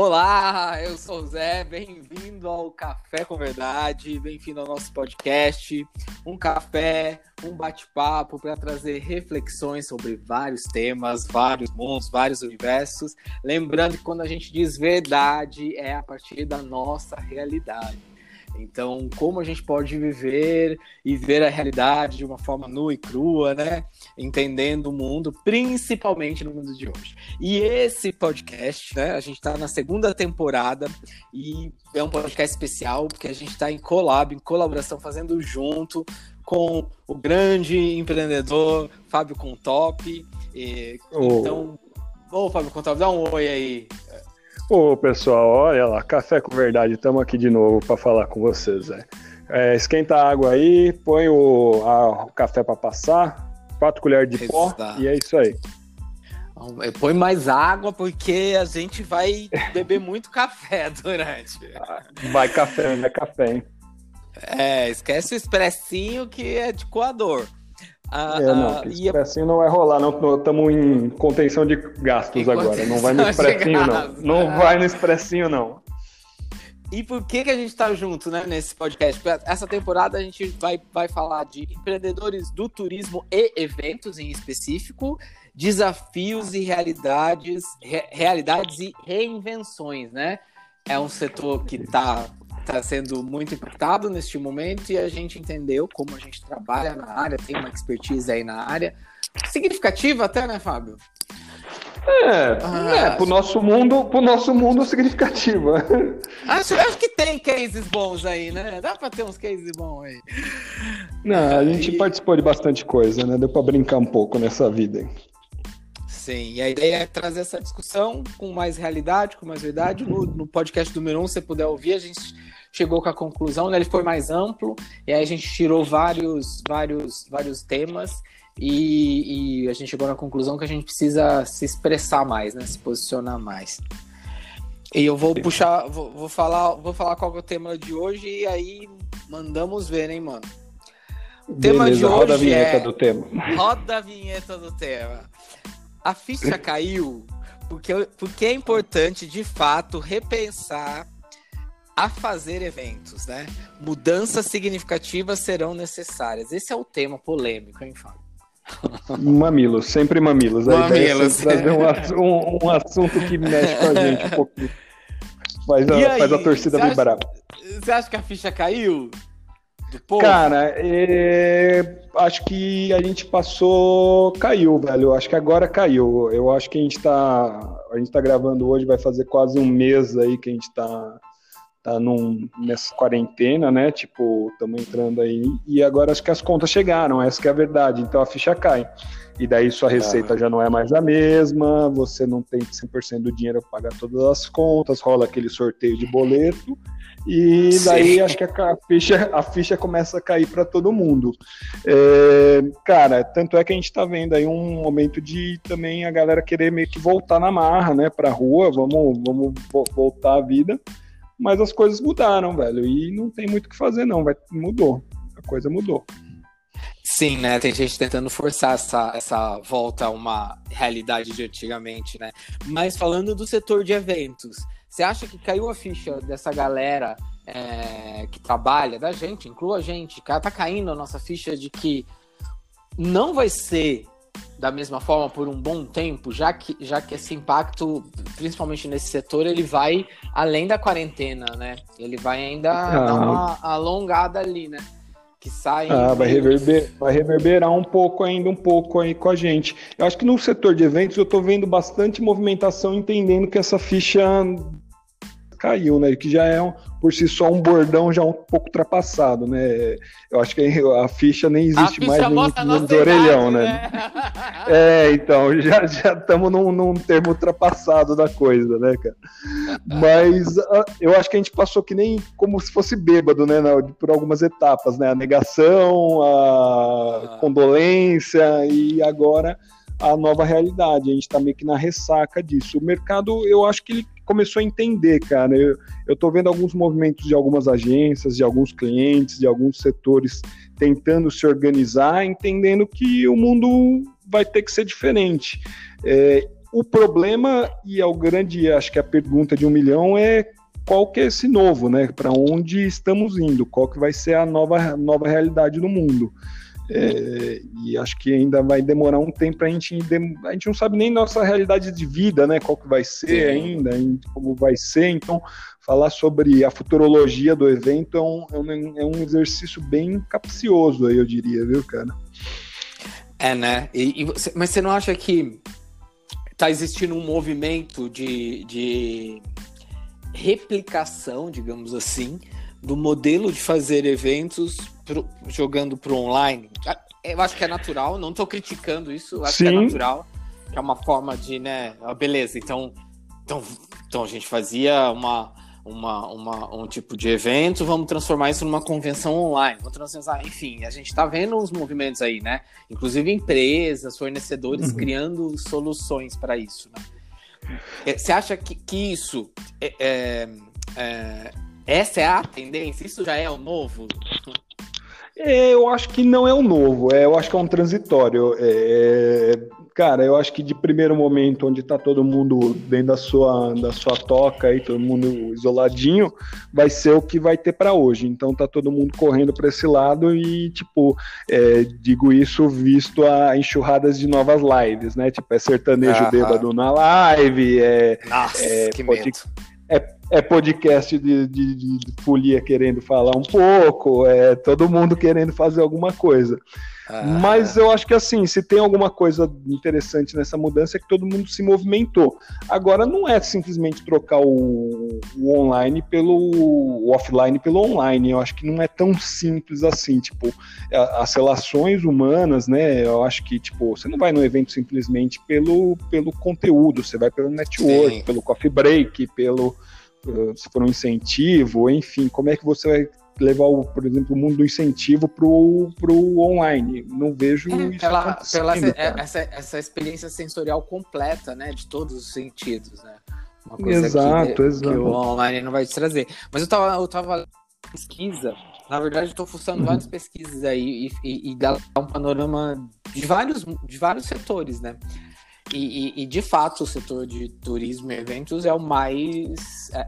Olá, eu sou o Zé, bem-vindo ao Café com Verdade, bem-vindo ao nosso podcast. Um café, um bate-papo para trazer reflexões sobre vários temas, vários mundos, vários universos. Lembrando que quando a gente diz verdade, é a partir da nossa realidade. Então, como a gente pode viver e ver a realidade de uma forma nua e crua, né? Entendendo o mundo, principalmente no mundo de hoje. E esse podcast, né? A gente está na segunda temporada e é um podcast especial porque a gente está em collab, em colaboração, fazendo junto com o grande empreendedor Fábio Contop. E, oh. Então, ô Fábio Contop, dá um oi aí. Ô pessoal, olha lá, café com verdade, estamos aqui de novo para falar com vocês. É, esquenta a água aí, põe o, a, o café para passar, quatro colheres de Exato. pó e é isso aí. Põe mais água porque a gente vai beber muito café durante. Vai café, não é café, hein? É, esquece o expressinho que é de coador. Ah, é, não, ah, e assim não vai rolar, não. Estamos em contenção de gastos agora. Não vai no expressinho, não. Não vai no expressinho, não. E por que, que a gente está junto né, nesse podcast? Porque essa temporada a gente vai, vai falar de empreendedores do turismo e eventos em específico, desafios e realidades, re, realidades e reinvenções, né? É um setor que está está sendo muito impactado neste momento e a gente entendeu como a gente trabalha na área, tem uma expertise aí na área. Significativa até, né, Fábio? É, ah, é pro nosso mundo, pro nosso mundo significativa. Acho, acho que tem cases bons aí, né? Dá para ter uns cases bons aí. Não, a gente e... participou de bastante coisa, né? Deu para brincar um pouco nessa vida. Sim, e a ideia é trazer essa discussão com mais realidade, com mais verdade. No, no podcast número 1, um, se você puder ouvir, a gente chegou com a conclusão, né? ele foi mais amplo, e aí a gente tirou vários, vários, vários temas e, e, a gente chegou na conclusão que a gente precisa se expressar mais, né? Se posicionar mais. E eu vou puxar, vou, vou falar, vou falar qual é o tema de hoje e aí mandamos ver, hein, mano. O tema Beleza, de hoje roda a vinheta é... do tema. Roda a vinheta do tema. A ficha caiu porque, porque é importante, de fato, repensar a fazer eventos, né? Mudanças significativas serão necessárias. Esse é o tema polêmico, hein, Fábio? Mamilos, sempre mamilos. Mamilos. trazer um, um, um, assunto que mexe com a gente um pouquinho. Faz a, aí, faz a torcida vibrar. Você acha que a ficha caiu? Cara, é, acho que a gente passou. Caiu, velho. Acho que agora caiu. Eu acho que a gente tá. A gente tá gravando hoje, vai fazer quase um mês aí que a gente tá tá num, nessa quarentena, né? Tipo, estamos entrando aí e agora acho que as contas chegaram, essa que é a verdade. Então a ficha cai. E daí sua receita ah. já não é mais a mesma, você não tem 100% do dinheiro para pagar todas as contas, rola aquele sorteio de boleto. E daí Sim. acho que a ficha, a ficha começa a cair para todo mundo. É, cara, tanto é que a gente está vendo aí um momento de também a galera querer meio que voltar na marra, né, para rua, vamos, vamos voltar à vida mas as coisas mudaram, velho, e não tem muito o que fazer, não, vai, mudou, a coisa mudou. Sim, né? Tem gente tentando forçar essa, essa volta a uma realidade de antigamente, né? Mas falando do setor de eventos, você acha que caiu a ficha dessa galera é, que trabalha, da gente, inclua a gente, tá caindo a nossa ficha de que não vai ser da mesma forma por um bom tempo, já que, já que esse impacto, principalmente nesse setor, ele vai além da quarentena, né? Ele vai ainda ah. dar uma alongada ali, né? Que sai. Ah, vai, reverber, vai reverberar um pouco ainda, um pouco aí com a gente. Eu acho que no setor de eventos eu estou vendo bastante movimentação, entendendo que essa ficha caiu, né? Que já é um, por si só um bordão já um pouco ultrapassado, né? Eu acho que a ficha nem existe mais nem no orelhão, né? né? É, então, já estamos num, num termo ultrapassado da coisa, né, cara? Mas uh, eu acho que a gente passou que nem como se fosse bêbado, né? Por algumas etapas, né? A negação, a ah. condolência e agora a nova realidade. A gente está meio que na ressaca disso. O mercado, eu acho que ele começou a entender, cara. Eu, eu tô vendo alguns movimentos de algumas agências, de alguns clientes, de alguns setores tentando se organizar, entendendo que o mundo vai ter que ser diferente. É, o problema, e é o grande, acho que a pergunta de um milhão é qual que é esse novo, né? Para onde estamos indo? Qual que vai ser a nova, nova realidade do mundo? É, e acho que ainda vai demorar um tempo para a gente. A gente não sabe nem nossa realidade de vida, né? Qual que vai ser Sim. ainda, como vai ser. Então, falar sobre a futurologia do evento é um, é um, é um exercício bem capcioso, aí, eu diria, viu, cara? É, né? E, e você, mas você não acha que está existindo um movimento de, de replicação, digamos assim, do modelo de fazer eventos pro, jogando para o online. Eu acho que é natural, não estou criticando isso, acho Sim. que é natural. Que é uma forma de, né? Beleza, então, então, então a gente fazia uma, uma, uma, um tipo de evento, vamos transformar isso numa convenção online. Vamos transformar, enfim, a gente está vendo os movimentos aí, né? Inclusive empresas, fornecedores uhum. criando soluções para isso. Né? É, você acha que, que isso é, é, é, essa é a tendência? Isso já é o novo? É, eu acho que não é o novo, é, eu acho que é um transitório. É, cara, eu acho que de primeiro momento, onde está todo mundo dentro da sua, da sua toca e todo mundo isoladinho, vai ser o que vai ter para hoje. Então tá todo mundo correndo para esse lado e, tipo, é, digo isso visto a enxurradas de novas lives, né? Tipo, é sertanejo Aham. bêbado na live, é. Nossa, é, que pode, medo. É podcast de, de, de, folia querendo falar um pouco, é todo mundo querendo fazer alguma coisa. Ah. Mas eu acho que assim, se tem alguma coisa interessante nessa mudança é que todo mundo se movimentou. Agora não é simplesmente trocar o, o online pelo o offline pelo online. Eu acho que não é tão simples assim. Tipo, as relações humanas, né? Eu acho que tipo você não vai no evento simplesmente pelo pelo conteúdo, você vai pelo network, Sim. pelo coffee break, pelo se for um incentivo, enfim, como é que você vai levar, o, por exemplo, o mundo do incentivo para o online? Não vejo é, isso pela, pela essa, essa, essa, experiência sensorial completa, né, de todos os sentidos, né? Uma coisa exato, que, exato. que o online não vai te trazer. Mas eu tava, eu tava pesquisa, na verdade, estou fuçando uhum. várias pesquisas aí e, e, e dá um panorama de vários, de vários setores, né? E, e, e, de fato, o setor de turismo e eventos é o mais é,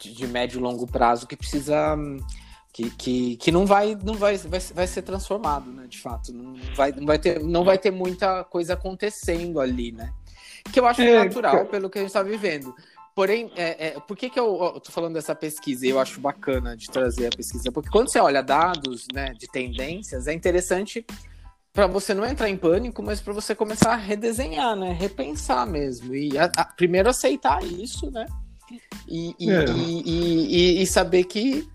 de, médio e longo prazo que precisa. Que, que, que não vai não vai, vai, vai ser transformado, né? De fato, não vai, não, vai ter, não vai ter muita coisa acontecendo ali, né? Que eu acho é, natural pelo que a gente está vivendo. Porém, é, é, por que, que eu, eu tô falando dessa pesquisa? E eu acho bacana de trazer a pesquisa, porque quando você olha dados né, de tendências, é interessante para você não entrar em pânico, mas para você começar a redesenhar, né? Repensar mesmo. E a, a, primeiro aceitar isso, né? E, e, é. e, e, saber que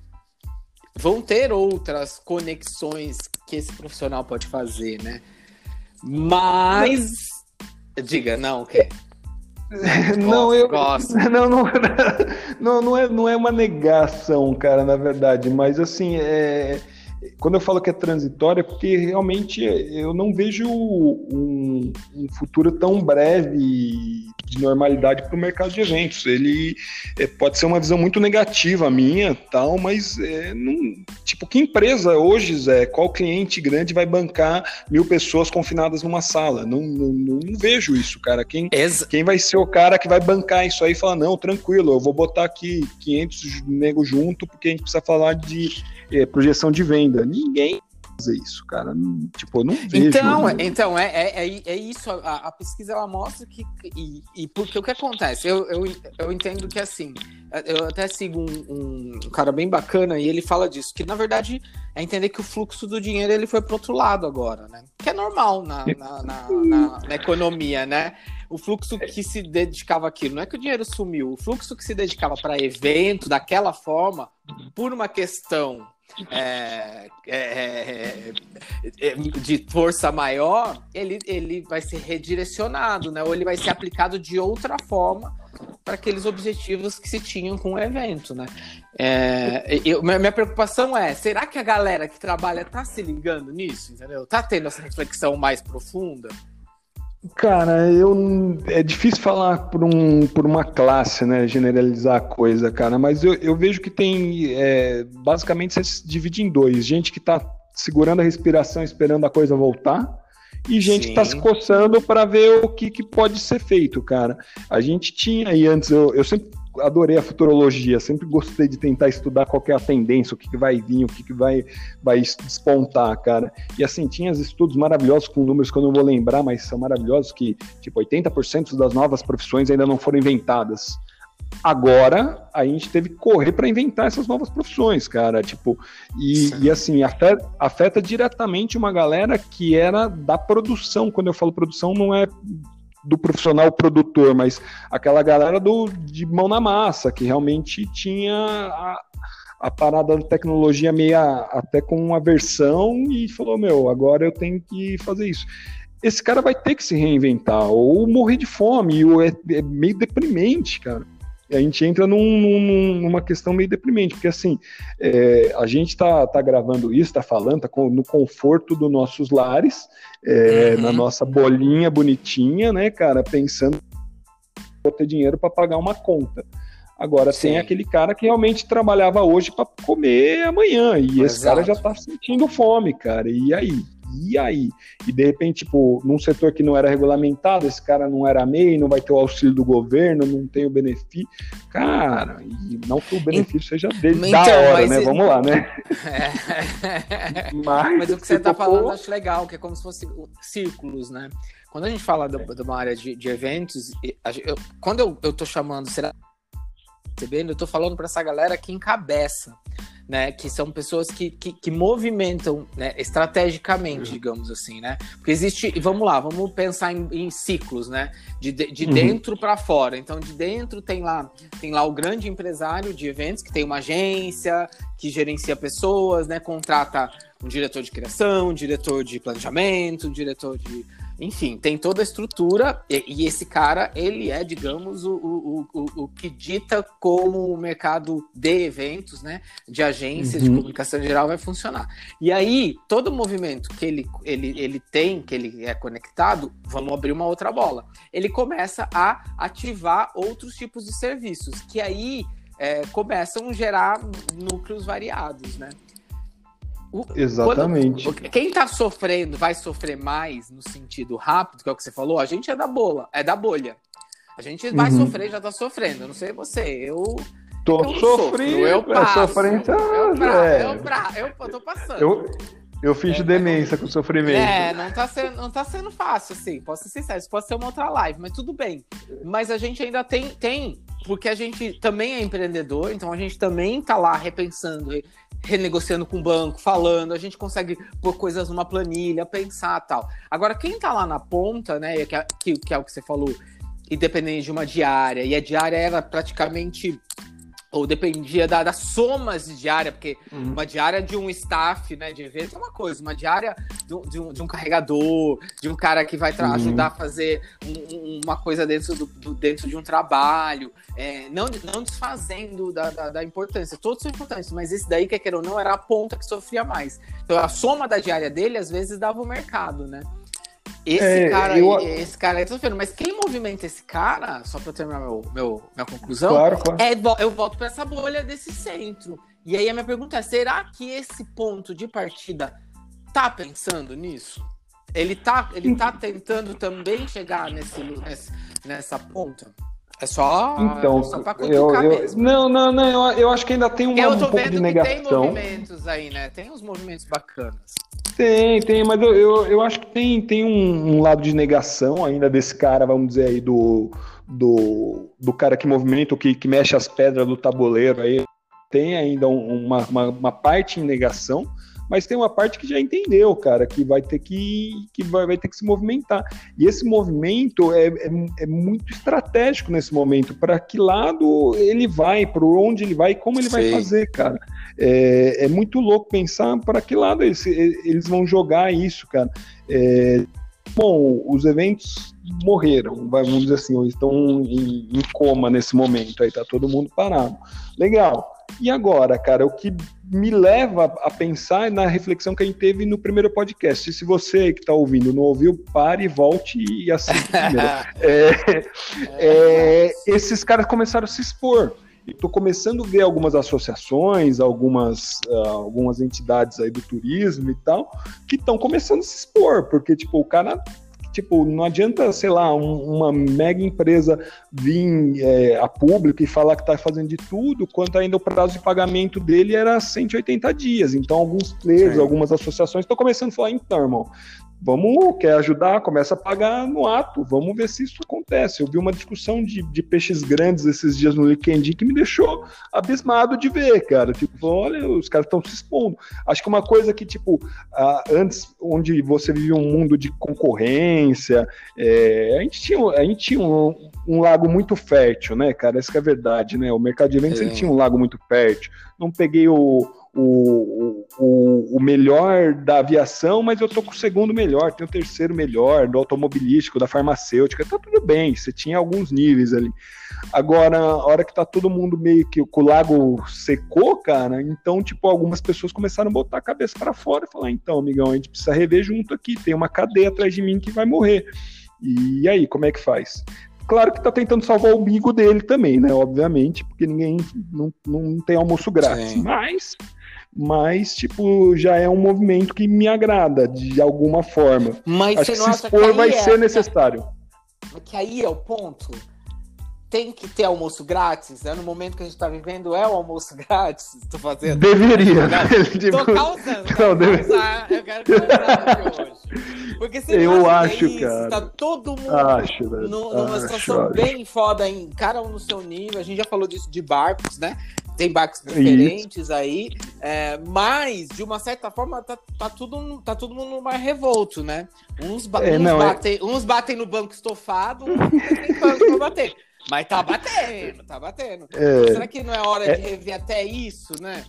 vão ter outras conexões que esse profissional pode fazer, né? Mas. Diga, não, o quê? não, eu gosto. Não, não, não, não, é, não é uma negação, cara, na verdade, mas assim, é quando eu falo que é transitório, é porque realmente eu não vejo um, um futuro tão breve de normalidade para o mercado de eventos. Ele é, pode ser uma visão muito negativa minha, tal, mas é, não, tipo, que empresa hoje, Zé, qual cliente grande vai bancar mil pessoas confinadas numa sala? Não, não, não vejo isso, cara. Quem, quem vai ser o cara que vai bancar isso aí e falar, não, tranquilo, eu vou botar aqui 500 negros junto porque a gente precisa falar de é, projeção de venda. Ninguém fazer isso, cara. Tipo, não vejo. Então, né? então é, é, é, é isso. A, a, pesquisa ela mostra que. E, e, porque o que acontece? Eu, eu, eu entendo que assim. Eu até sigo um, um, cara bem bacana e ele fala disso, que na verdade é entender que o fluxo do dinheiro ele foi para outro lado agora, né? Que é normal na, na, na, na, na economia, né? o fluxo que se dedicava àquilo. Não é que o dinheiro sumiu, o fluxo que se dedicava para evento daquela forma, por uma questão é, é, é, é, de força maior, ele, ele vai ser redirecionado, né? Ou ele vai ser aplicado de outra forma para aqueles objetivos que se tinham com o evento, né? É, eu, minha preocupação é, será que a galera que trabalha tá se ligando nisso, entendeu? Tá tendo essa reflexão mais profunda? Cara, eu é difícil falar por, um, por uma classe, né? Generalizar a coisa, cara, mas eu, eu vejo que tem é, basicamente você se divide em dois: gente que tá segurando a respiração, esperando a coisa voltar, e gente está se coçando para ver o que, que pode ser feito, cara. A gente tinha aí antes, eu, eu sempre adorei a futurologia, sempre gostei de tentar estudar qual é a tendência, o que, que vai vir, o que, que vai, vai despontar, cara. E assim, tinha estudos maravilhosos com números que eu não vou lembrar, mas são maravilhosos, que tipo 80% das novas profissões ainda não foram inventadas. Agora a gente teve que correr para inventar essas novas profissões, cara. Tipo, e, e assim, afeta, afeta diretamente uma galera que era da produção. Quando eu falo produção, não é do profissional produtor, mas aquela galera do, de mão na massa, que realmente tinha a, a parada da tecnologia meia até com uma versão e falou: Meu, agora eu tenho que fazer isso. Esse cara vai ter que se reinventar, ou morrer de fome, ou é, é meio deprimente, cara a gente entra num, num, numa questão meio deprimente, porque assim, é, a gente está tá gravando isso, está falando, tá no conforto dos nossos lares, é, uhum. na nossa bolinha bonitinha, né, cara, pensando vou ter dinheiro para pagar uma conta. Agora Sim. tem aquele cara que realmente trabalhava hoje para comer amanhã, e Exato. esse cara já está sentindo fome, cara, e aí? E aí? E de repente, tipo, num setor que não era regulamentado, esse cara não era MEI, não vai ter o auxílio do governo, não tem o benefício. Cara, e não que o benefício seja dele então, da hora, né? Vamos lá, né? É. Mas, mas, o que você está falando eu acho legal, que é como se fosse círculos, né? Quando a gente fala de, de uma área de, de eventos, eu, quando eu, eu tô chamando, será percebendo? Eu tô falando para essa galera que encabeça né? Que são pessoas que, que, que movimentam né, estrategicamente, uhum. digamos assim, né? Porque existe, vamos lá, vamos pensar em, em ciclos, né? De, de uhum. dentro para fora. Então, de dentro tem lá, tem lá o grande empresário de eventos que tem uma agência que gerencia pessoas, né? Contrata um diretor de criação, um diretor de planejamento, um diretor de enfim, tem toda a estrutura e, e esse cara, ele é, digamos, o, o, o, o, que dita como o mercado de eventos, né, de agências uhum. de comunicação geral vai funcionar. E aí, todo movimento que ele, ele, ele tem, que ele é conectado, vamos abrir uma outra bola. Ele começa a ativar outros tipos de serviços, que aí é, começam a gerar núcleos variados, né? O, Exatamente. Quando, quem tá sofrendo vai sofrer mais no sentido rápido, que é o que você falou, a gente é da bola, é da bolha. A gente vai uhum. sofrer, já tá sofrendo. Eu não sei você, eu. Tô eu sofrendo, eu é passo. Eu, pra, é. eu, pra, eu, eu tô passando. Eu, eu fiz é, demência com sofrimento. É, não tá, sendo, não tá sendo fácil, assim. Posso ser sincero, isso pode ser uma outra live, mas tudo bem. Mas a gente ainda tem, tem, porque a gente também é empreendedor, então a gente também tá lá repensando, renegociando com o banco, falando, a gente consegue pôr coisas numa planilha, pensar tal. Agora, quem tá lá na ponta, né, que é, que, que é o que você falou, independente de uma diária, e a diária era praticamente ou dependia da, das somas de diária, porque uhum. uma diária de um staff né, de evento é uma coisa, uma diária de, de, um, de um, carregador, de um cara que vai uhum. ajudar a fazer um, uma coisa dentro, do, do, dentro de um trabalho, é, não, não desfazendo da, da, da, importância, todos são importantes, mas esse daí, que quer ou não, era a ponta que sofria mais. Então a soma da diária dele, às vezes, dava o mercado, né? Esse é, cara, eu... esse cara, eu tô vendo, mas quem movimenta esse cara, só para terminar meu, meu, minha conclusão, claro, claro. é eu volto para essa bolha desse centro. E aí a minha pergunta é: será que esse ponto de partida tá pensando nisso? Ele tá, ele tá tentando também chegar nesse, nesse nessa ponta? É só, então, é só pra eu, eu, mesmo. Não, não, não, eu, eu acho que ainda tem uma, um pouco de negação. Tem movimentos aí, né? Tem uns movimentos bacanas. Tem, tem, mas eu, eu, eu acho que tem, tem um, um, lado de negação ainda desse cara, vamos dizer aí, do, do, do cara que movimenta, que, que mexe as pedras do tabuleiro aí. Tem ainda uma, uma, uma parte em negação, mas tem uma parte que já entendeu, cara, que vai ter que, que vai, vai ter que se movimentar. E esse movimento é, é, é muito estratégico nesse momento, para que lado ele vai, para onde ele vai e como ele Sim. vai fazer, cara. É, é muito louco pensar para que lado eles, eles vão jogar isso, cara. É, bom, os eventos morreram, vamos dizer assim, ou estão em, em coma nesse momento, aí tá todo mundo parado. Legal. E agora, cara, o que me leva a pensar na reflexão que a gente teve no primeiro podcast. E se você que está ouvindo não ouviu, pare, volte e assista primeiro. é, é, esses caras começaram a se expor. estou começando a ver algumas associações, algumas, uh, algumas entidades aí do turismo e tal, que estão começando a se expor, porque, tipo, o cara tipo, não adianta, sei lá, um, uma mega empresa vir é, a público e falar que está fazendo de tudo, quanto ainda o prazo de pagamento dele era 180 dias. Então, alguns players, Sim. algumas associações estão começando a falar, então, irmão, Vamos, quer ajudar, começa a pagar no ato, vamos ver se isso acontece. Eu vi uma discussão de, de peixes grandes esses dias no LinkedIn que me deixou abismado de ver, cara. Tipo, olha, os caras estão se expondo. Acho que uma coisa que, tipo, antes, onde você vivia um mundo de concorrência, é, a gente tinha, a gente tinha um, um, lago muito fértil, né, cara? Essa é a verdade, né? O mercado de eventos é. tinha um lago muito fértil. Não peguei o, o, o, o, melhor da aviação, mas eu tô com o segundo melhor, tenho o terceiro melhor, do automobilístico, da farmacêutica, tá tudo bem, você tinha alguns níveis ali. Agora, a hora que tá todo mundo meio que o lago secou, cara, então, tipo, algumas pessoas começaram a botar a cabeça para fora e falar: então, amigão, a gente precisa rever junto aqui, tem uma cadeia atrás de mim que vai morrer. E aí, como é que faz? Claro que tá tentando salvar o umbigo dele também, né? Obviamente, porque ninguém não, não tem almoço grátis. Sim. Mas mas, tipo, já é um movimento que me agrada de alguma forma. Mas Acho que se expor vai é, ser necessário. Que aí é o ponto. Tem que ter almoço grátis, né? No momento que a gente está vivendo, é o almoço grátis. Tô fazendo. Deveria. Tô causando. Não, deve... causar, eu quero causar hoje. Porque se eu é acho, isso, cara. Tá todo mundo acho, no, numa acho, situação acho. bem foda, em cada um no seu nível. A gente já falou disso de barcos, né? Tem barcos diferentes Isso. aí, é, mas de uma certa forma tá, tá, tudo, tá todo mundo mar revolto, né? Uns, ba é, uns, não, é- batem, é... uns batem no banco estofado, outros tem banco pra bater. Mas tá batendo, tá batendo. É, Será que não é hora de é. rever até isso, né?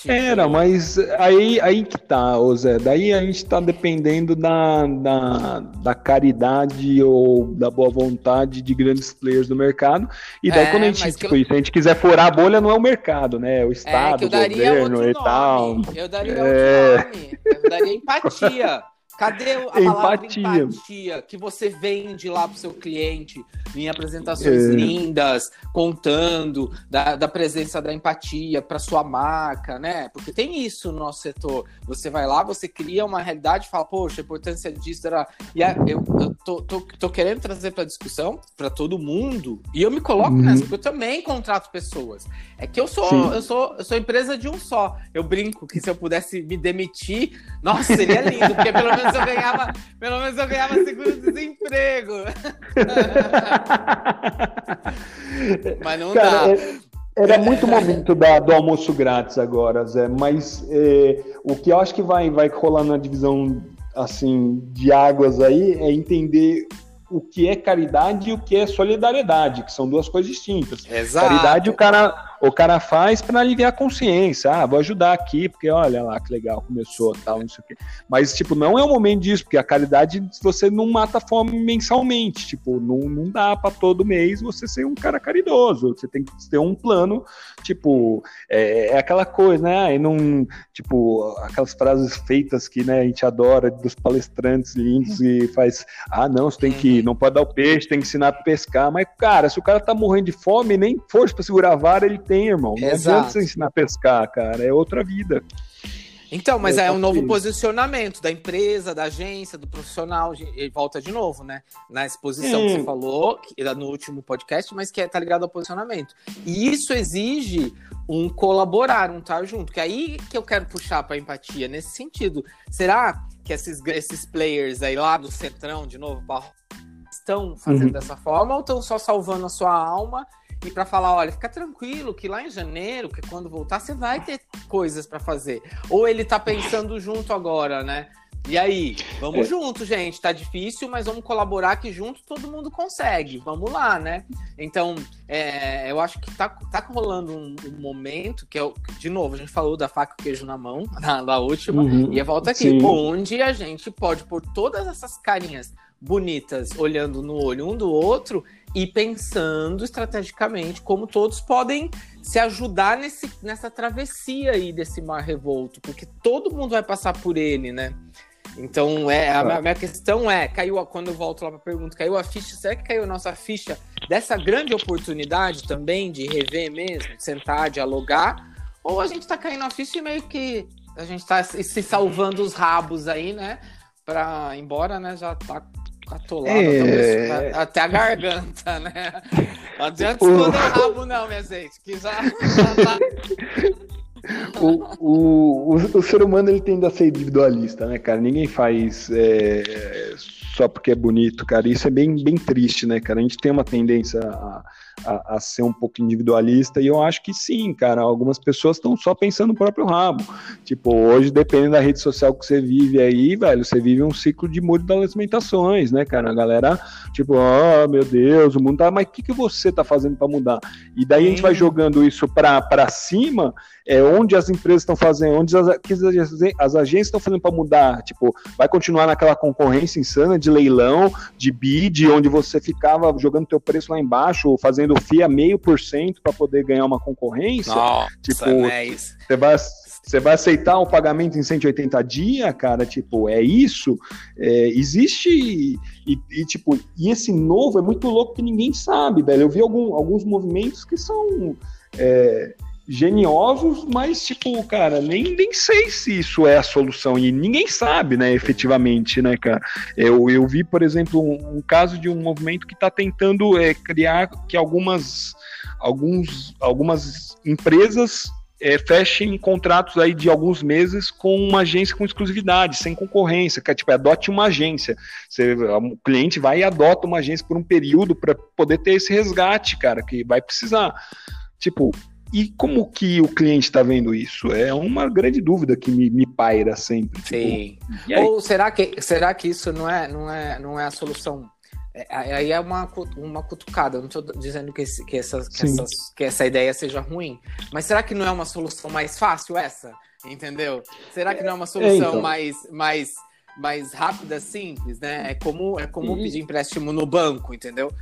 Tipo... Era, mas aí, aí que tá, ô Zé. Daí a gente tá dependendo da, da, da caridade ou da boa vontade de grandes players do mercado. E daí, é, quando a gente, tipo, eu... se a gente quiser furar a bolha, não é o mercado, né? É o Estado, é, o governo e tal. Eu daria é... outro nome. Eu daria empatia. Cadê a palavra empatia que você vende lá para o seu cliente em apresentações é. lindas, contando da, da presença da empatia para sua marca, né? Porque tem isso no nosso setor. Você vai lá, você cria uma realidade e fala, poxa, a importância disso era. E a, eu, eu tô, tô, tô, querendo trazer para discussão para todo mundo, e eu me coloco uhum. nessa, porque eu também contrato pessoas. É que eu sou, eu sou, eu sou empresa de um só. Eu brinco que se eu pudesse me demitir, nossa, seria lindo, porque pelo menos menos eu ganhava, pelo menos eu ganhava seguro-desemprego. Mas não Cara, dá. É... Era muito momento da, do almoço grátis agora, Zé, mas é, o que eu acho que vai, vai rolar na divisão assim de águas aí é entender o que é caridade e o que é solidariedade, que são duas coisas distintas. Exato. Caridade o cara o cara faz para aliviar a consciência. Ah, vou ajudar aqui, porque olha lá que legal, começou, tal, não sei o quê. Mas, tipo, não é o momento disso, porque a caridade você não mata a fome mensalmente. Tipo, não, não dá para todo mês você ser um cara caridoso. Você tem que ter um plano, tipo, é, é aquela coisa, né? E não, tipo, aquelas frases feitas que né, a gente adora dos palestrantes lindos e faz, ah, não, você tem que, não pode dar o peixe, tem que ensinar a pescar. Mas, cara, se o cara tá morrendo de fome, nem força para segurar a vara, ele tem, irmão. Não Exato. adianta você ensinar a pescar, cara. É outra vida. Então, mas é, é um novo posicionamento da empresa, da agência, do profissional. E volta de novo, né? Na exposição que você falou, no último podcast, mas que é, tá ligado ao posicionamento. E isso exige um colaborar, um estar junto. Que é aí que eu quero puxar para empatia, nesse sentido. Será que esses, esses players aí lá do Centrão, de novo, estão fazendo uhum. dessa forma ou estão só salvando a sua alma e para falar, olha, fica tranquilo que lá em janeiro, que quando voltar, você vai ter coisas para fazer. Ou ele tá pensando junto agora, né? E aí, vamos é. junto, gente. Tá difícil, mas vamos colaborar que junto todo mundo consegue. Vamos lá, né? Então, é, eu acho que tá, tá rolando um, um, momento que é, de novo, a gente falou da faca e queijo na mão, na, na última, uhum, e a volta aqui, sim. onde a gente pode pôr todas essas carinhas bonitas olhando no olho um do outro e pensando estrategicamente como todos podem se ajudar nesse, nessa travessia aí desse mar revolto, porque todo mundo vai passar por ele, né? Então, é, a, a minha questão é, caiu quando eu volto lá para a pergunta, caiu a ficha, será que caiu a nossa ficha dessa grande oportunidade também de rever mesmo, de sentar, dialogar, ou a gente está caindo a ficha e meio que a gente está se salvando os rabos aí, né? Para embora, né? Já tá atolado é... até a garganta, né? Não adianta esconder o rabo, não, minha gente, que já. O, o, o, o, ser humano ele tende a ser individualista, né, cara? Ninguém faz é, só porque é bonito, cara. Isso é bem, bem triste, né, cara? A gente tem uma tendência a, a, a, ser um pouco individualista, e eu acho que sim, cara. Algumas pessoas estão só pensando no próprio rabo. Tipo, hoje, dependendo da rede social que você vive aí, velho, você vive um ciclo de mundo das lamentações, né, cara? A galera, tipo, oh meu Deus, o mundo tá. Mas o que, que você tá fazendo para mudar? E daí a gente vai jogando isso pra, pra cima, é onde as empresas estão fazendo, onde as, as agências estão fazendo para mudar. Tipo, vai continuar naquela concorrência insana de leilão, de bid, onde você ficava jogando teu preço lá embaixo, fazendo fazendo FIA meio por cento para poder ganhar uma concorrência. Nossa, tipo, é. Você vai, você vai aceitar o pagamento em 180 dias, cara? Tipo, é isso? É, existe. E, e, tipo, e esse novo é muito louco que ninguém sabe, velho. Eu vi algum, alguns movimentos que são. É, geniosos, mas, tipo, cara, nem, nem sei se isso é a solução, e ninguém sabe, né, efetivamente, né, cara. Eu, eu vi, por exemplo, um, um caso de um movimento que está tentando é, criar que algumas, alguns, algumas empresas é, fechem contratos aí de alguns meses com uma agência com exclusividade, sem concorrência, que é tipo, adote uma agência. Você, o cliente vai e adota uma agência por um período para poder ter esse resgate, cara, que vai precisar. Tipo, e como que o cliente está vendo isso? É uma grande dúvida que me, me paira sempre. Tipo, Sim. Tipo, Ou será que, será que isso não é, não é, não é a solução? É, aí é uma, uma cutucada. Eu não estou dizendo que, esse, que, essas, que, essas, que essa ideia seja ruim, mas será que não é uma solução mais fácil essa? Entendeu? Será que não é uma solução é, então. mais, mais mais rápida, simples, né? É como, é como e... pedir empréstimo no banco, entendeu?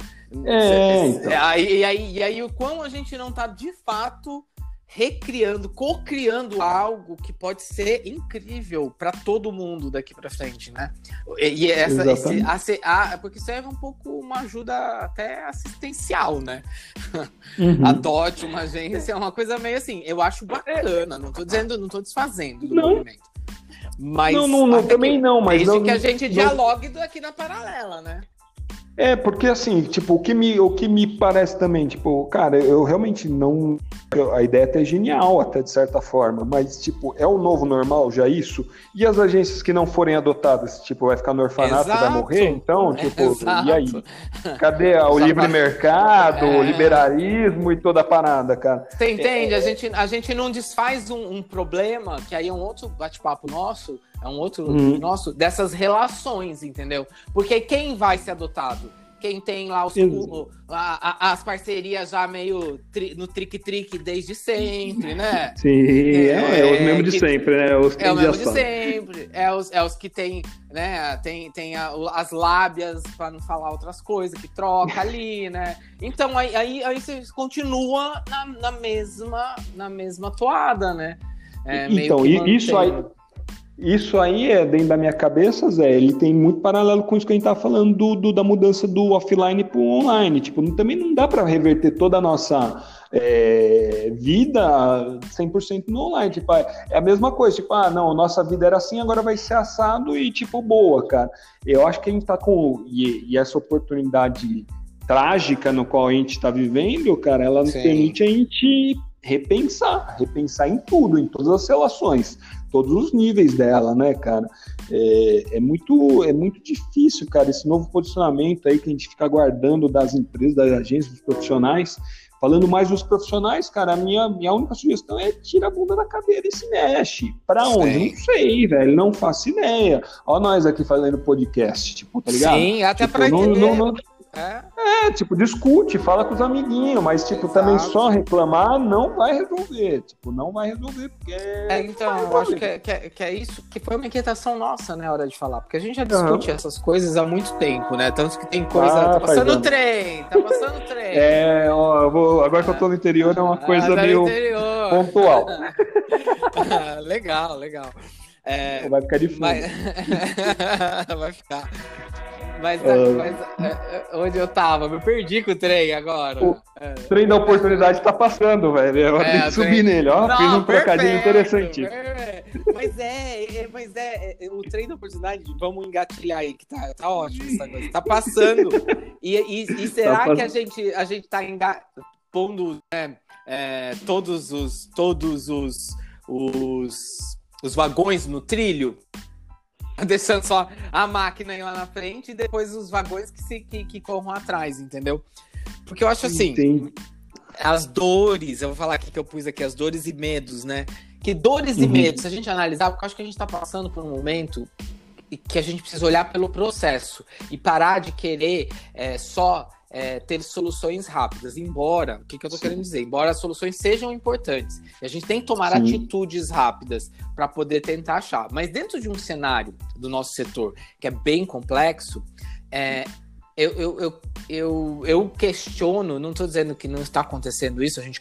É, então. aí, e, aí, e aí o quão a gente não tá de fato recriando, co-criando algo que pode ser incrível para todo mundo daqui para frente, né? E, e essa, esse, a, a, porque isso é um pouco uma ajuda até assistencial, né? Uhum. Adote uma agência, é uma coisa meio assim. Eu acho bacana, não tô dizendo, não tô desfazendo do não. movimento. Mas não, não, não também não, mas desde não, que a gente dialogue aqui na paralela, né? É, porque assim, tipo, o que me, o que me parece também, tipo, cara, eu realmente não. A ideia é até genial, até de certa forma, mas, tipo, é o novo normal já isso? E as agências que não forem adotadas, tipo, vai ficar no orfanato e vai morrer? Então, tipo, Exato. e aí? Cadê o livre mercado, é... o liberalismo e toda a parada, cara? Você entende? É... A, gente, a gente não desfaz um, um problema, que aí é um outro bate-papo nosso, é um outro uhum. nosso, dessas relações, entendeu? Porque quem vai ser adotado? Quem tem lá os, o, a, a, as parcerias já meio tri, no trick-trick desde sempre, né? Sim, é, é, é os mesmos de sempre, né? Os é o mesmo de sempre. É os, é os que tem, né? Tem, tem a, as lábias, para não falar outras coisas, que troca ali, né? Então aí, aí, aí você continua na, na, mesma, na mesma toada, né? É, então, isso aí isso aí é dentro da minha cabeça, Zé. Ele tem muito paralelo com isso que a gente tá falando do, do da mudança do offline para o online. Tipo, também não dá para reverter toda a nossa é, vida 100% no online. Tipo, é, é a mesma coisa. Tipo, ah, não, nossa vida era assim, agora vai ser assado e, tipo, boa, cara. Eu acho que a gente tá com. E, e essa oportunidade trágica no qual a gente está vivendo, cara, ela Sim. permite a gente repensar, repensar em tudo, em todas as relações todos os níveis dela, né, cara? É, é, muito, é muito difícil, cara, esse novo posicionamento aí que a gente fica aguardando das empresas, das agências, dos profissionais. Falando mais dos profissionais, cara, a minha, minha única sugestão é tira a bunda da cadeira e se mexe. Pra onde? Não sei, velho. Não faço ideia. Ó, nós aqui fazendo podcast, tipo, tá ligado? Sim, até tipo, pra não, entender. Não, não, é. é, tipo, discute, fala com os amiguinhos, mas, tipo, Exato. também só reclamar não vai resolver. Tipo, não vai resolver, porque. É, então, eu acho que é, que, é, que é, isso que foi uma inquietação nossa, né, hora de falar. Porque a gente já discute essas coisas há muito tempo, né? Tanto que tem coisa. Ah, tá passando o trem, tá passando o trem. É, ó, vou, agora que eu tô no interior é uma ah, coisa ah, meio pontual. legal, legal. É, vai ficar difícil. Mas... vai ficar. Mas, uh... mas é, é, onde eu tava? Me perdi com o trem agora. O é. trem da oportunidade tá passando, velho. Eu é, tem que subir trem... nele, ó. Não, Fiz um trocadilho interessante. Mas é, mas é, o trem da oportunidade, vamos engatilhar aí, que tá, tá ótimo essa coisa. Tá passando. E, e, e será tá que a gente, a gente tá enga... pondo né, todos os. Todos os, os, os vagões no trilho? deixando só a máquina aí lá na frente e depois os vagões que, se, que, que corram atrás, entendeu? Porque eu acho assim, Entendi. as dores, eu vou falar aqui que eu pus aqui as dores e medos, né? Que dores uhum. e medos, se a gente analisar, porque eu acho que a gente está passando por um momento que a gente precisa olhar pelo processo e parar de querer é, só é, ter soluções rápidas. Embora, o que, que eu estou querendo dizer? Embora as soluções sejam importantes, a gente tem que tomar Sim. atitudes rápidas para poder tentar achar. Mas dentro de um cenário do nosso setor que é bem complexo, é, eu, eu, eu, eu, eu questiono, não estou dizendo que não está acontecendo isso, a gente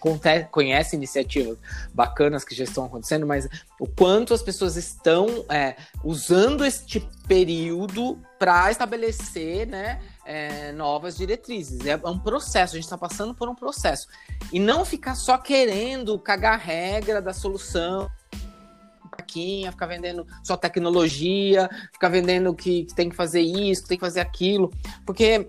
conhece iniciativas bacanas que já estão acontecendo, mas o quanto as pessoas estão é, usando este período para estabelecer né, é, novas diretrizes. É um processo, a gente está passando por um processo. E não ficar só querendo cagar regra da solução ficar vendendo só tecnologia, ficar vendendo que, que, tem que fazer isso, que tem que fazer aquilo, porque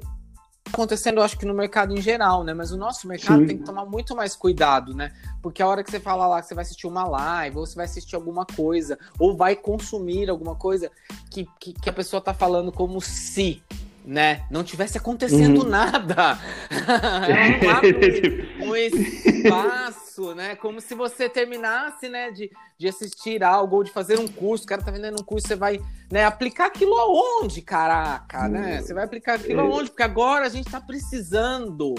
acontecendo, eu acho que no mercado em geral, né? Mas o nosso mercado Sim. tem que tomar muito mais cuidado, né? Porque a hora que você fala lá que você vai assistir uma live, ou você vai assistir alguma coisa, ou vai consumir alguma coisa que, que, que a pessoa tá falando como se né, não tivesse acontecendo uhum. nada. Abre um, um espaço, né? Como se você terminasse, né, de, de assistir algo ou de fazer um curso. O cara tá vendendo um curso, você vai, né, aplicar aquilo aonde, caraca, né? Você vai aplicar aquilo aonde? Porque agora a gente tá precisando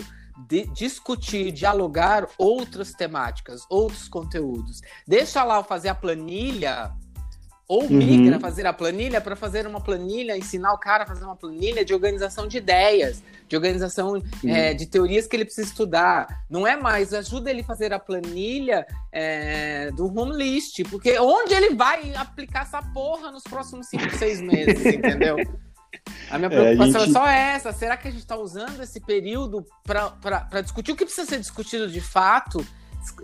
de discutir, dialogar outras temáticas, outros conteúdos. Deixa lá eu fazer a planilha ou uhum. migra uhum. fazer a planilha para fazer uma planilha, ensinar o cara a fazer uma planilha de organização de ideias, de organização uhum. é, de teorias que ele precisa estudar. Não é mais, ajuda ele a fazer a planilha é, do home list, porque onde ele vai aplicar essa porra nos próximos 5, 6 meses, entendeu? A minha é, preocupação é, gente... é, só essa. Será que a gente está usando esse período para discutir o que precisa ser discutido de fato?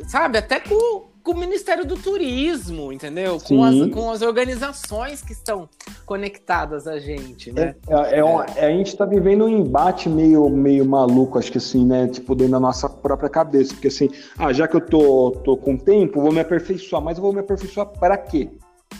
Sabe, até com, com o Ministério do Turismo, entendeu? Com as, com as, organizações que estão conectadas a gente, né? É, é, é, um, é a gente está vivendo um embate meio, meio maluco, acho que assim, né? Tipo, dentro da nossa própria cabeça. Porque assim, ah, já que eu tô, tô com tempo, vou me aperfeiçoar, mas eu vou me aperfeiçoar para quê?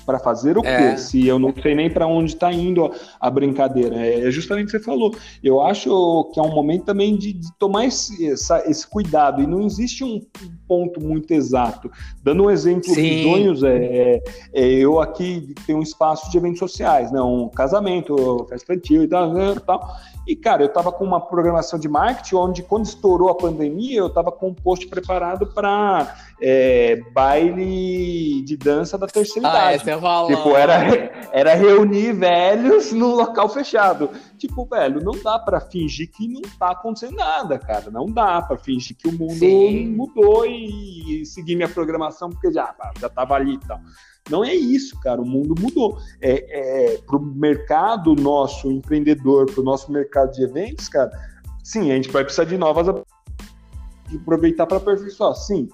Para fazer o é. quê? Se eu não sei nem para onde está indo a brincadeira. É justamente o que você falou. Eu acho que é um momento também de, de tomar esse, essa, esse cuidado. E não existe um ponto muito exato. Dando um exemplo Sim. sonhos, é, é, é, eu aqui tenho um espaço de eventos sociais, né? um casamento, festa infantil e tal, né, tal. E, cara, eu estava com uma programação de marketing onde, quando estourou a pandemia, eu estava com um post preparado para é, baile de dança da terceira ah, idade. Tipo, era, era reunir velhos num local fechado. Tipo, velho, não dá para fingir que não tá acontecendo nada, cara. Não dá para fingir que o mundo Sim. mudou e, e seguir minha programação porque já, já tava ali e tal. Não é isso, cara. O mundo mudou. É, é, para o mercado nosso empreendedor, para o nosso mercado de eventos, cara, sim, a gente vai precisar de novas aproveitar para aperfeiçoar, sim.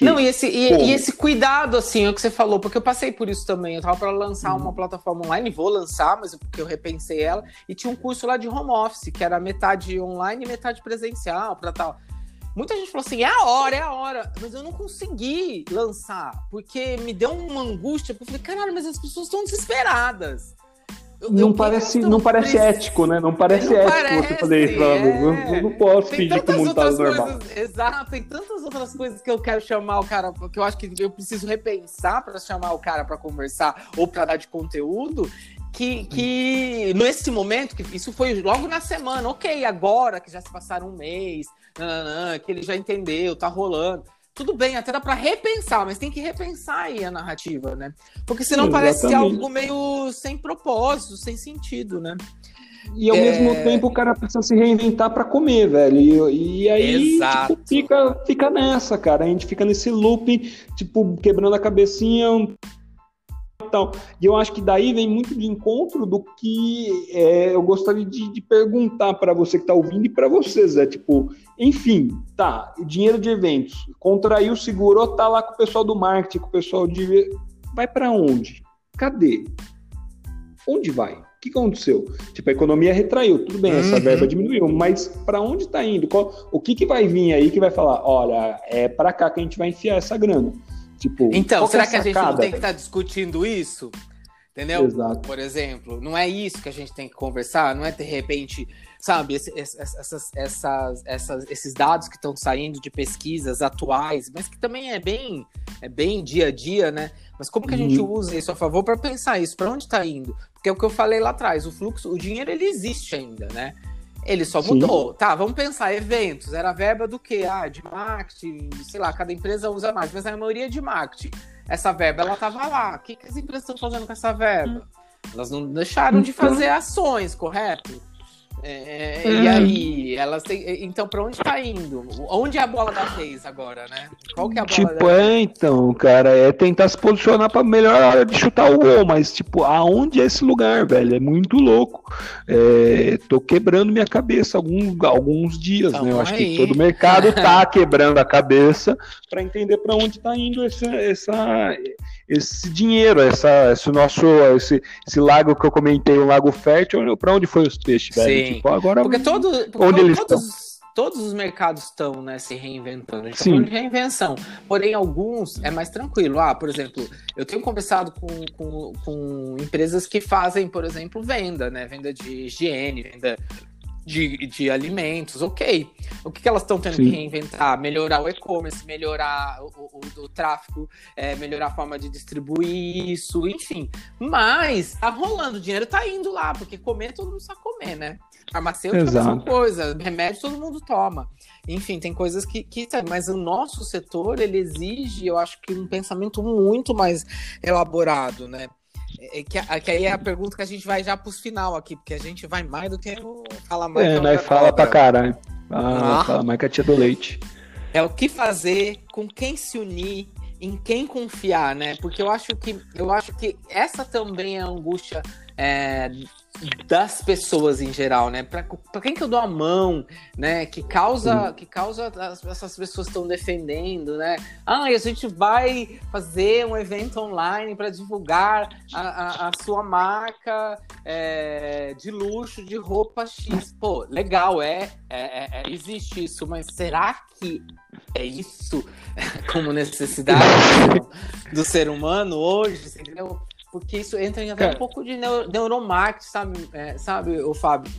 Não, e esse, e, e, esse cuidado, assim, é o que você falou, porque eu passei por isso também. Eu tava para lançar uhum. uma plataforma online, vou lançar, mas porque eu repensei ela, e tinha um curso lá de home office, que era metade online e metade presencial, para tal. Muita gente falou assim: é a hora, é a hora. Mas eu não consegui lançar, porque me deu uma angústia. Porque eu falei: caralho, mas as pessoas estão desesperadas. Eu, não, eu parece, não parece ético, né? Não parece não ético parece, você fazer isso. É... Eu, não posso tem fingir que o mundo tá normal. exato, tem tantas outras coisas que eu quero chamar o cara, que eu acho que eu preciso repensar para chamar o cara para conversar ou para dar de conteúdo. Que, que nesse momento, que isso foi logo na semana, ok, agora que já se passaram um mês, nananã, que ele já entendeu, tá rolando. Tudo bem, até dá para repensar, mas tem que repensar aí a narrativa, né? Porque senão Sim, parece algo meio sem propósito, sem sentido, né? E ao é... mesmo tempo o cara precisa se reinventar para comer, velho. E, e aí tipo, fica, fica nessa, cara. A gente fica nesse looping, tipo, quebrando a cabecinha E eu acho que daí vem muito de encontro do que é, eu gostaria de, de perguntar para você que está ouvindo e para vocês. É tipo, enfim, tá, dinheiro de eventos, contraiu o seguro, tá lá com o pessoal do marketing, com o pessoal de. Vai para onde? Cadê? Onde vai? O que aconteceu? Tipo, a economia retraiu, tudo bem, essa uhum. verba diminuiu, mas para onde está indo? Qual, o que, que vai vir aí que vai falar, olha, é para cá que a gente vai enfiar essa grana? Tipo, então, é será que a gente não tem que estar tá discutindo isso? Entendeu? Exato. Por exemplo, não é isso que a gente tem que conversar, não é de repente, sabe, esse, essas, essas, essas, esses dados que estão saindo de pesquisas atuais, mas que também é bem, é bem dia a dia, né? Mas como que a gente uhum. usa isso a favor para pensar isso? Para onde está indo? Porque é o que eu falei lá atrás, o fluxo, o dinheiro ele existe ainda, né? Ele só mudou. Sim. Tá, vamos pensar, eventos. Era verba do quê? Ah, de marketing, sei lá, cada empresa usa mais, mas a maioria é de marketing. Essa verba, ela tava lá. O que, que as empresas estão fazendo com essa verba? Hum. Elas não deixaram de então fazer ações, correto? É, hum. E aí, elas têm, então para onde está indo? Onde é a bola da vez agora, né? Qual que é a bola Tipo, é, então, cara, é tentar se posicionar para melhor hora de chutar o gol, mas tipo, aonde é esse lugar, velho? É muito louco. É, tô quebrando minha cabeça alguns, alguns dias, então, né? Eu acho aí. que todo o mercado tá quebrando a cabeça para entender para onde está indo essa, essa esse dinheiro, essa, esse nosso, esse, esse lago que eu comentei, o lago fértil, para onde foi os peixes, velho? Sim. Tipo, agora, porque todo, porque onde eles todos, estão? todos os mercados estão né, se reinventando. A gente tá Sim. de reinvenção. Porém, alguns é mais tranquilo. Ah, por exemplo, eu tenho conversado com, com, com empresas que fazem, por exemplo, venda, né? Venda de higiene, venda de, de alimentos, ok. O que, que elas estão tendo Sim. que reinventar? Melhorar o e-commerce, melhorar o, o, o tráfego, é, melhorar a forma de distribuir isso, enfim. Mas tá rolando, o dinheiro tá indo lá, porque comer todo mundo sabe comer, né? Farmacêutica é a mesma coisa, remédio todo mundo toma. Enfim, tem coisas que, que. Mas o nosso setor, ele exige, eu acho que um pensamento muito mais elaborado, né? É, é que, que, aí é a pergunta que a gente vai já pros final aqui, porque a gente vai mais do que falar mais. É, nós fala pra caralho. Ah, ah. Fala mais que a tia do leite. É o que fazer, com quem se unir, em quem confiar, né? Porque eu acho que eu acho que essa também é a angústia é, das pessoas em geral, né? Para quem que eu dou a mão, né? Que causa, que causa essas pessoas estão defendendo, né? Ah, a gente vai fazer um evento online para divulgar a, a, a, sua marca é, de luxo de roupa X. Pô, legal, é, é, é, é existe isso, mas será que é isso como necessidade do ser humano hoje? Entendeu? Porque isso entra em até um pouco de neuro, neuromarketing, sabe, é, sabe, o Fábio?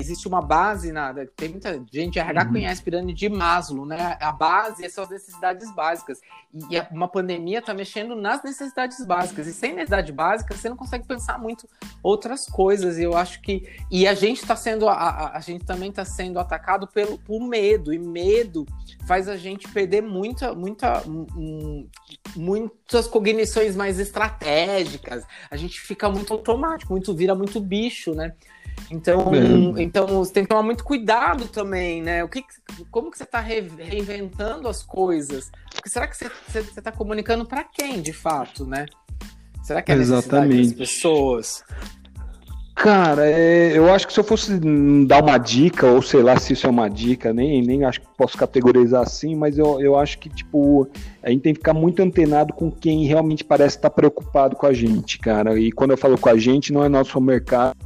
Existe uma base, nada. Tem muita gente, RH uhum. conhece pirâmide de Maslow, né? A base são as necessidades básicas. E uma pandemia está mexendo nas necessidades básicas. E sem necessidade básica, você não consegue pensar muito outras coisas. E eu acho que. E a gente está sendo. A, a, gente também está sendo atacado pelo, por medo. E medo faz a gente perder muita, muita, muitas cognições mais estratégicas. A gente fica muito automático, muito vira muito bicho, né? Então, é. então você tem que tomar muito cuidado também, né? O que, como que você está reinventando as coisas? Porque será que você está comunicando para quem, de fato, né? Será que é Exatamente. das pessoas? Cara, é, eu acho que se eu fosse dar uma dica, ou sei lá se isso é uma dica, nem, nem acho que posso categorizar assim, mas eu, eu acho que, tipo, a gente tem que ficar muito antenado com quem realmente parece estar preocupado com a gente, cara. E quando eu falo com a gente, não é nosso mercado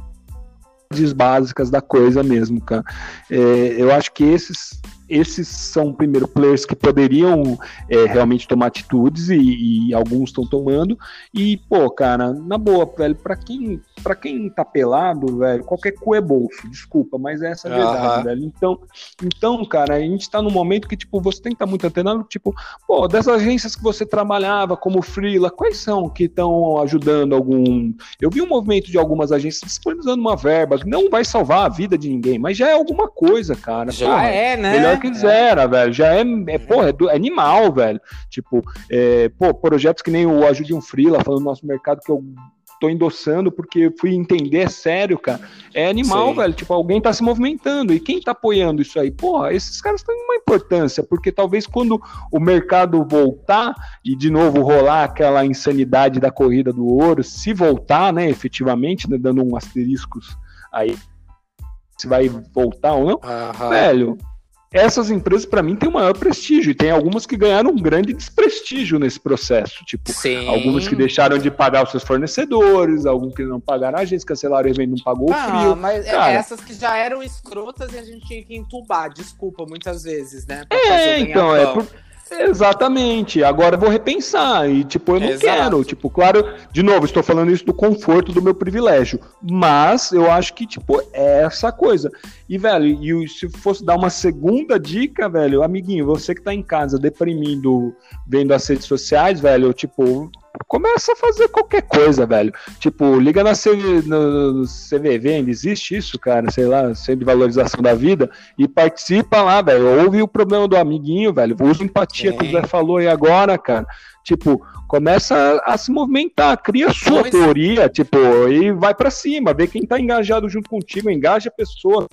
básicas da coisa mesmo, cara. É, eu acho que esses esses são, primeiro, players que poderiam é, realmente tomar atitudes e, e alguns estão tomando. E, pô, cara, na boa, velho, pra quem, pra quem tá pelado, velho, qualquer cu é bolso, desculpa, mas é essa a verdade, uhum. velho. Então, então, cara, a gente tá num momento que, tipo, você tem que estar tá muito antenado, tipo, pô, dessas agências que você trabalhava como freela, quais são que estão ajudando algum. Eu vi um movimento de algumas agências disponibilizando uma verba que não vai salvar a vida de ninguém, mas já é alguma coisa, cara. Já Porra, é, né? Melhor que zera, velho. Já é, é porra, é, do, é animal, velho. Tipo, é, pô, projetos que nem o Ajude um Freela, falando do nosso mercado, que eu tô endossando porque fui entender, é sério, cara. É animal, Sim. velho. Tipo, alguém tá se movimentando. E quem tá apoiando isso aí? Porra, esses caras têm uma importância, porque talvez quando o mercado voltar e de novo rolar aquela insanidade da corrida do ouro, se voltar, né, efetivamente, né, dando um asteriscos aí, se vai voltar ou não, uhum. velho essas empresas, para mim, têm o maior prestígio. E tem algumas que ganharam um grande desprestígio nesse processo. Tipo, Sim. algumas que deixaram de pagar os seus fornecedores, alguns que não pagaram a agência, cancelaram o evento, não pagou ah, o frio. Mas Cara, essas que já eram escrotas e a gente tinha que entubar, desculpa, muitas vezes, né? É, então, é por, Exatamente. Agora eu vou repensar. E, tipo, eu não Exato. quero. Tipo, claro, de novo, estou falando isso do conforto do meu privilégio. Mas eu acho que, tipo, é essa coisa. E, velho, e se fosse dar uma segunda dica, velho, amiguinho, você que tá em casa deprimindo, vendo as redes sociais, velho, tipo, começa a fazer qualquer coisa, velho. Tipo, liga na CV, no CVV, ainda existe isso, cara, sei lá, Centro de Valorização da Vida, e participa lá, velho. Ouve o problema do amiguinho, velho. Usa empatia Sim. que o Zé falou aí agora, cara. Tipo, começa a, a se movimentar, cria sua pois. teoria, tipo, e vai para cima, vê quem tá engajado junto contigo, engaja a pessoa.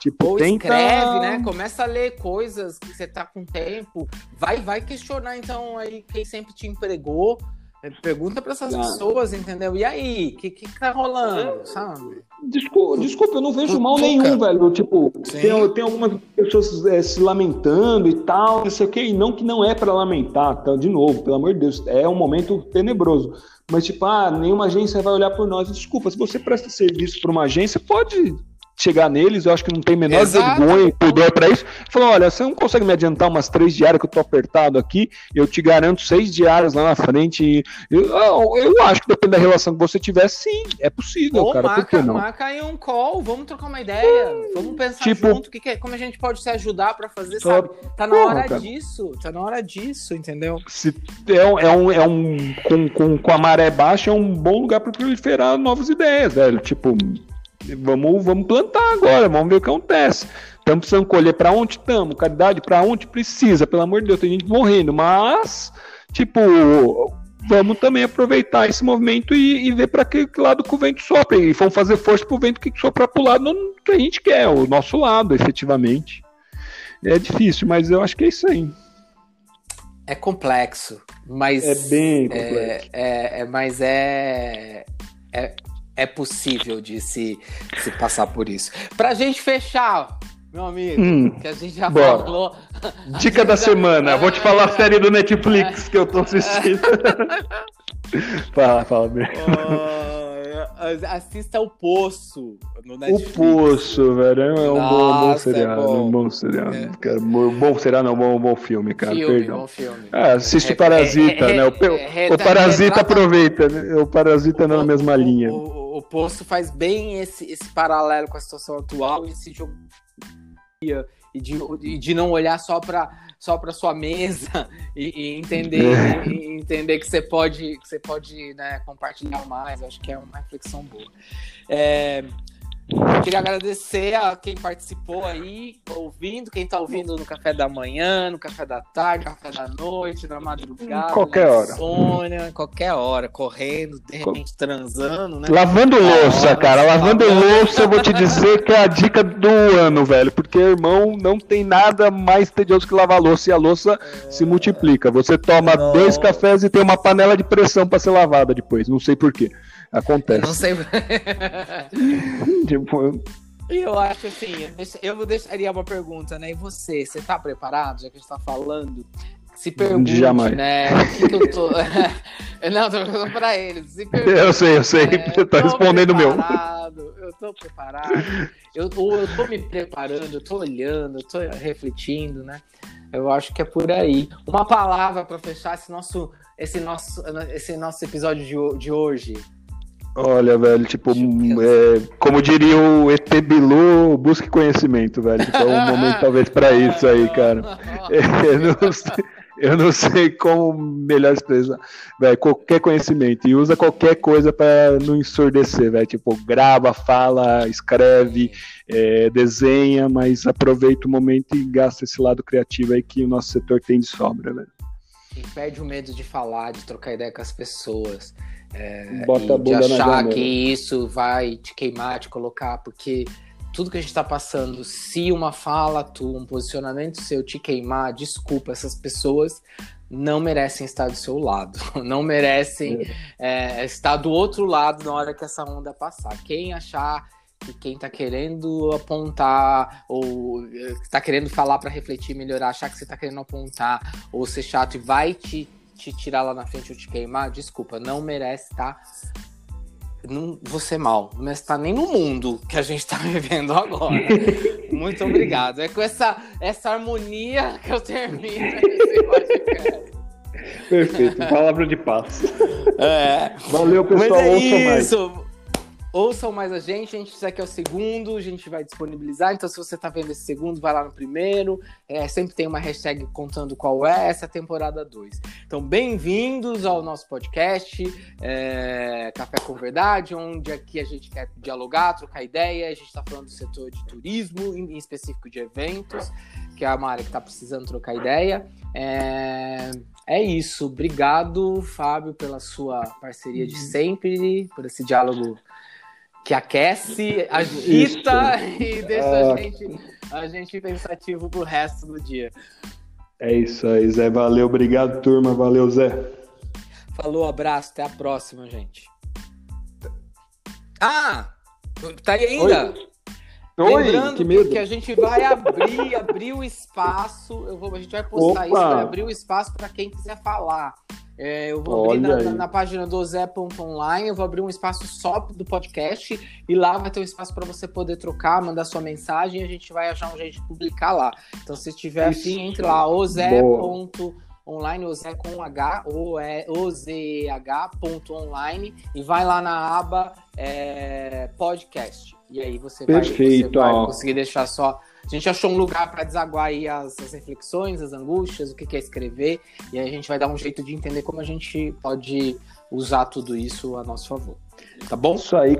Tipo, Ou tenta... escreve, né? Começa a ler coisas que você tá com tempo. Vai, vai questionar, então, aí quem sempre te empregou. É, pergunta para essas ah. pessoas, entendeu? E aí, o que, que tá rolando, sabe? Desculpa, desculpa, eu não vejo mal nenhum, velho. Tipo, tem, tem algumas pessoas é, se lamentando e tal, não sei o quê, e não que não é para lamentar, tá? De novo, pelo amor de Deus, é um momento tenebroso. Mas, tipo, ah, nenhuma agência vai olhar por nós. Desculpa, se você presta serviço para uma agência, pode chegar neles, eu acho que não tem menor Exato. vergonha e pudor para isso. Falou: olha, você não consegue me adiantar umas três diárias que eu tô apertado aqui, eu te garanto seis diárias lá na frente. Eu, eu, eu acho que depende da relação que você tiver, sim, é possível, Pô, cara. Marca, por que não? Marca aí um call, vamos trocar uma ideia, vamos pensar tipo, junto que, que, como a gente pode se ajudar para fazer, só, sabe? Tá na porra, hora cara. disso, tá na hora disso, entendeu? Se é, um, é um, é um com, com, com a maré baixa, é um bom lugar para proliferar novas ideias, velho. Tipo, Vamos, vamos plantar agora, vamos ver o que acontece. Estamos precisando colher para onde estamos, caridade para onde precisa, pelo amor de Deus, tem gente morrendo, mas, tipo, vamos também aproveitar esse movimento e, e ver para que, que, lado que o vento sopra. E vamos fazer força para o vento que sopra para o lado que a gente quer, o nosso lado, efetivamente. É difícil, mas eu acho que é isso aí. É complexo, mas. É bem complexo. É, é, é mas é, é, é possível de se, se passar por isso. Pra gente fechar, meu amigo, hum, que a gente já bora. falou. Dica da semana, vou te falar a série do Netflix que eu tô assistindo. fala, fala, meu. assista o Poço no Netflix. O Poço, velho, é um Nossa, bom, bom seriado. É bom. Um bom seriado. É. Cara, bom seriado, não, bom, bom filme, cara. Filme, perdão. Bom filme. Ah, assiste o Parasita, né? O, o Parasita aproveita, né? O Parasita não é na mesma linha. O, o Poço faz bem esse, esse paralelo com a situação atual, esse jogo e de, e de não olhar só para só para sua mesa e, e entender é. e entender que você pode que você pode né, compartilhar mais. Acho que é uma reflexão boa. É, queria agradecer a quem participou aí, ouvindo, quem está ouvindo no café da manhã, no café da tarde, no café da noite, na madrugada, qualquer hora. Insônia, qualquer hora, correndo, de repente transando, né? Lavando louça, hora, cara, lavando louça, eu vou te dizer que é a dica do ano, velho, porque irmão, não tem nada mais tedioso que lavar louça e a louça é... se multiplica. Você toma não. dois cafés e tem uma panela de pressão para ser lavada depois, não sei porquê. Acontece. Eu não sei. tipo. Eu acho assim, eu deixaria uma pergunta, né? E você, você tá preparado, já que a gente tá falando? Se pergunte, Jamais. né? Que que eu tô... não, tô perguntando pra eles. Pergunte, eu sei, eu sei, é, você tá respondendo o meu. Eu tô preparado, eu, eu tô me preparando, eu tô olhando, eu tô refletindo, né? Eu acho que é por aí. Uma palavra para fechar esse nosso, esse nosso, esse nosso episódio de, de hoje. Olha, velho, tipo, é, como diria o ET Bilu, busque conhecimento, velho. Então, um momento talvez para isso aí, cara. Eu não, sei, eu não sei como melhor expressar, velho, qualquer conhecimento. E usa qualquer coisa para não ensurdecer, velho. Tipo, grava, fala, escreve, é, desenha, mas aproveita o momento e gasta esse lado criativo aí que o nosso setor tem de sobra, velho. E perde o medo de falar, de trocar ideia com as pessoas É, Bota a bunda de achar que isso vai te queimar, te colocar, porque tudo que a gente está passando, se uma fala tua, um posicionamento seu te queimar, desculpa, essas pessoas não merecem estar do seu lado, não merecem é. É, estar do outro lado na hora que essa onda passar. Quem achar que quem está querendo apontar ou está querendo falar para refletir, melhorar, achar que você está querendo apontar ou ser chato e vai te, te tirar lá na frente ou te queimar, desculpa, não merece estar tá não vou ser mal, não está nem no mundo que a gente está vivendo agora. Muito obrigado. É com essa, essa harmonia que eu termino esse podcast. Perfeito, palavra de paz. É. Valeu, pessoal. Mas é isso. Mais. Ouçam mais a gente, a gente isso aqui é o segundo, a gente vai disponibilizar. Então, se você está vendo esse segundo, vai lá no primeiro. É, sempre tem uma hashtag contando qual é essa temporada 2. Então, bem-vindos ao nosso podcast é, Café com Verdade, onde aqui a gente quer dialogar, trocar ideia. A gente está falando do setor de turismo, em específico de eventos, que é uma área que está precisando trocar ideia. É, é isso. Obrigado, Fábio, pela sua parceria de sempre, por esse diálogo que aquece, agita isso. e deixa ah. a, gente, a gente pensativo pro resto do dia. É isso aí, Zé. Valeu, obrigado, turma. Valeu, Zé. Falou, abraço, até a próxima, gente. Ah! Tá aí ainda? Oi. Lembrando que, medo. que a gente vai abrir, abrir o espaço. Eu vou, a gente vai postar Opa. isso, vai abrir o espaço para quem quiser falar. É, eu vou abrir na, na, na, página do Zé.online, eu vou abrir um espaço só do podcast e lá vai ter um espaço para você poder trocar, mandar sua mensagem e a gente vai achar um jeito de publicar lá. Então, se tiver afim, entre lá, ozé.online, ozé com H, ou é ozh.online e vai lá na aba é, podcast. E aí você vai, você vai conseguir deixar só a gente achou um lugar para desaguar aí as, as, reflexões, as angústias, o que, que é escrever, e aí a gente vai dar um jeito de entender como a gente pode usar tudo isso a nosso favor. Tá bom? Isso aí.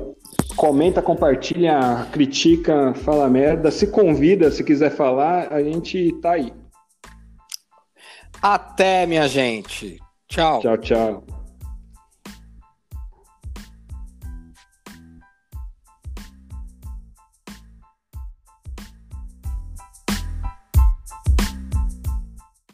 Comenta, compartilha, critica, fala merda. Se convida, se quiser falar, a gente tá aí. Até, minha gente. Tchau. Tchau, tchau.